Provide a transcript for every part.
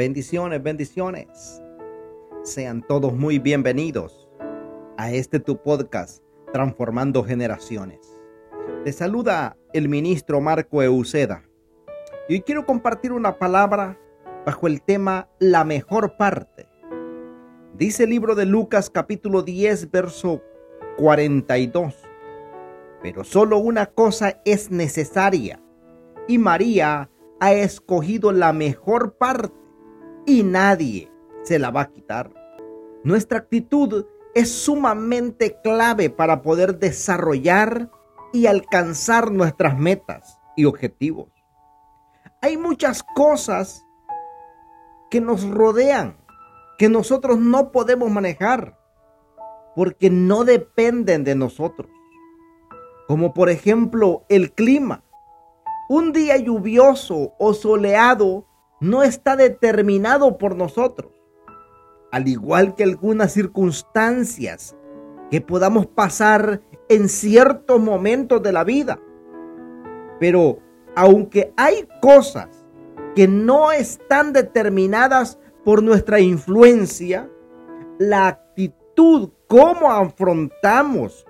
Bendiciones, bendiciones. Sean todos muy bienvenidos a este tu podcast Transformando Generaciones. Te saluda el ministro Marco Euceda. Y hoy quiero compartir una palabra bajo el tema La mejor parte. Dice el libro de Lucas capítulo 10 verso 42. Pero solo una cosa es necesaria y María ha escogido la mejor parte y nadie se la va a quitar. Nuestra actitud es sumamente clave para poder desarrollar y alcanzar nuestras metas y objetivos. Hay muchas cosas que nos rodean, que nosotros no podemos manejar, porque no dependen de nosotros. Como por ejemplo el clima. Un día lluvioso o soleado no está determinado por nosotros, al igual que algunas circunstancias que podamos pasar en ciertos momentos de la vida. Pero aunque hay cosas que no están determinadas por nuestra influencia, la actitud, cómo afrontamos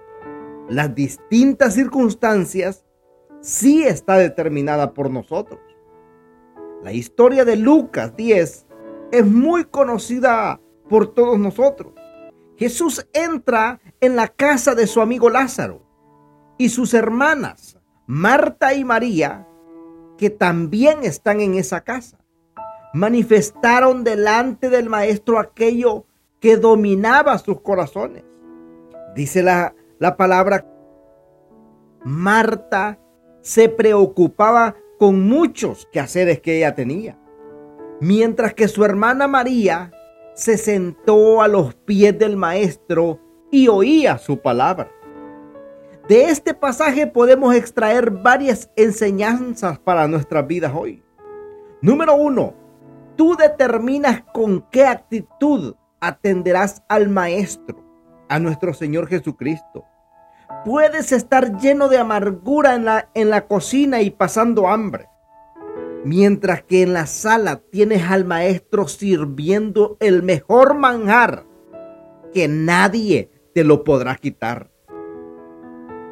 las distintas circunstancias, sí está determinada por nosotros. La historia de Lucas 10 es muy conocida por todos nosotros. Jesús entra en la casa de su amigo Lázaro y sus hermanas, Marta y María, que también están en esa casa, manifestaron delante del maestro aquello que dominaba sus corazones. Dice la, la palabra, Marta se preocupaba con muchos quehaceres que ella tenía. Mientras que su hermana María se sentó a los pies del maestro y oía su palabra. De este pasaje podemos extraer varias enseñanzas para nuestras vidas hoy. Número uno, tú determinas con qué actitud atenderás al Maestro, a nuestro Señor Jesucristo. Puedes estar lleno de amargura en la, en la cocina y pasando hambre. Mientras que en la sala tienes al maestro sirviendo el mejor manjar que nadie te lo podrá quitar.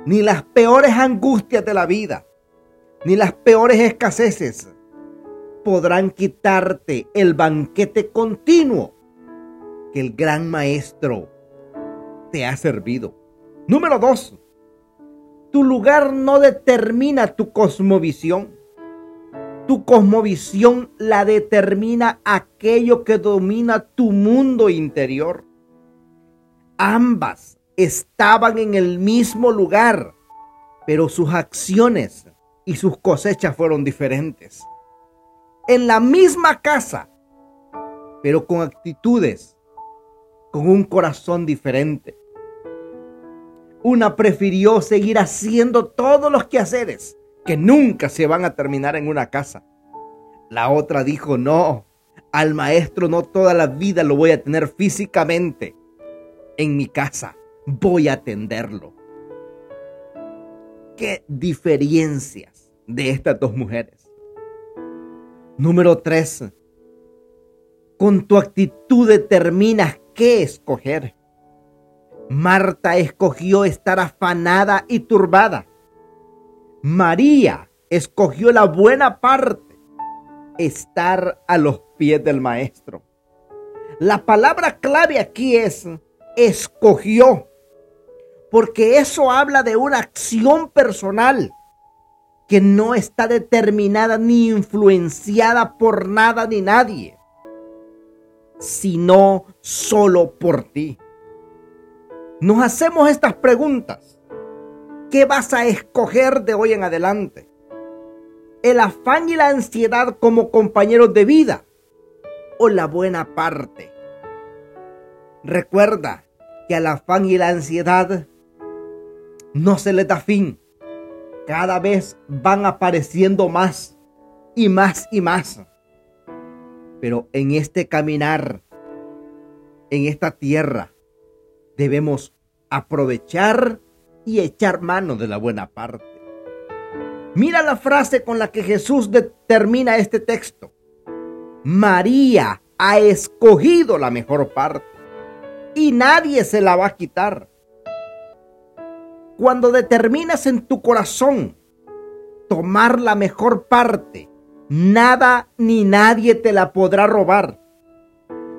Ni las peores angustias de la vida, ni las peores escaseces podrán quitarte el banquete continuo que el gran maestro te ha servido. Número dos, tu lugar no determina tu cosmovisión. Tu cosmovisión la determina aquello que domina tu mundo interior. Ambas estaban en el mismo lugar, pero sus acciones y sus cosechas fueron diferentes. En la misma casa, pero con actitudes, con un corazón diferente. Una prefirió seguir haciendo todos los quehaceres que nunca se van a terminar en una casa. La otra dijo, no, al maestro no toda la vida lo voy a tener físicamente en mi casa. Voy a atenderlo. ¿Qué diferencias de estas dos mujeres? Número tres, con tu actitud determinas qué escoger. Marta escogió estar afanada y turbada. María escogió la buena parte, estar a los pies del maestro. La palabra clave aquí es escogió, porque eso habla de una acción personal que no está determinada ni influenciada por nada ni nadie, sino solo por ti nos hacemos estas preguntas. ¿Qué vas a escoger de hoy en adelante? ¿El afán y la ansiedad como compañeros de vida o la buena parte? Recuerda que al afán y la ansiedad no se les da fin. Cada vez van apareciendo más y más y más. Pero en este caminar, en esta tierra, debemos aprovechar y echar mano de la buena parte. Mira la frase con la que Jesús determina este texto. María ha escogido la mejor parte y nadie se la va a quitar. Cuando determinas en tu corazón tomar la mejor parte, nada ni nadie te la podrá robar.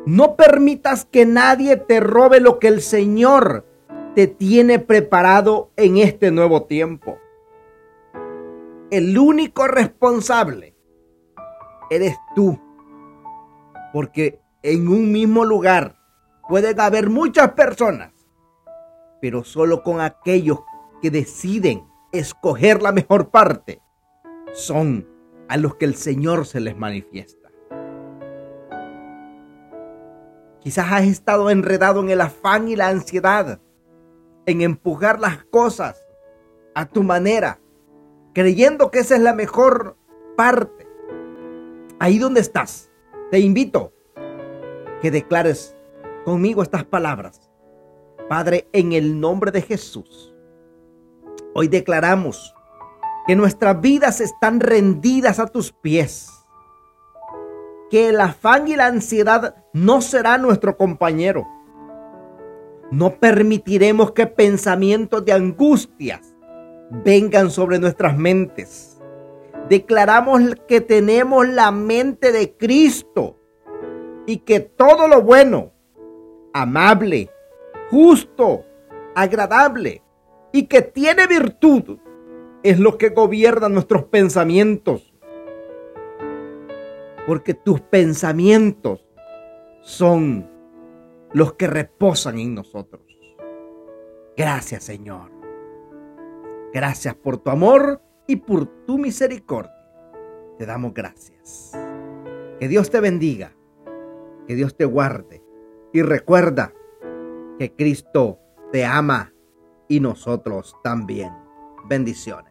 No permitas que nadie te robe lo que el Señor te tiene preparado en este nuevo tiempo. El único responsable eres tú. Porque en un mismo lugar pueden haber muchas personas, pero solo con aquellos que deciden escoger la mejor parte son a los que el Señor se les manifiesta. Quizás has estado enredado en el afán y la ansiedad, en empujar las cosas a tu manera, creyendo que esa es la mejor parte. Ahí donde estás, te invito que declares conmigo estas palabras. Padre, en el nombre de Jesús, hoy declaramos que nuestras vidas están rendidas a tus pies. Que el afán y la ansiedad no será nuestro compañero. No permitiremos que pensamientos de angustias vengan sobre nuestras mentes. Declaramos que tenemos la mente de Cristo y que todo lo bueno, amable, justo, agradable y que tiene virtud es lo que gobierna nuestros pensamientos. Porque tus pensamientos son los que reposan en nosotros. Gracias Señor. Gracias por tu amor y por tu misericordia. Te damos gracias. Que Dios te bendiga que Dios te guarde. Y recuerda que Cristo te ama y nosotros también. Bendiciones.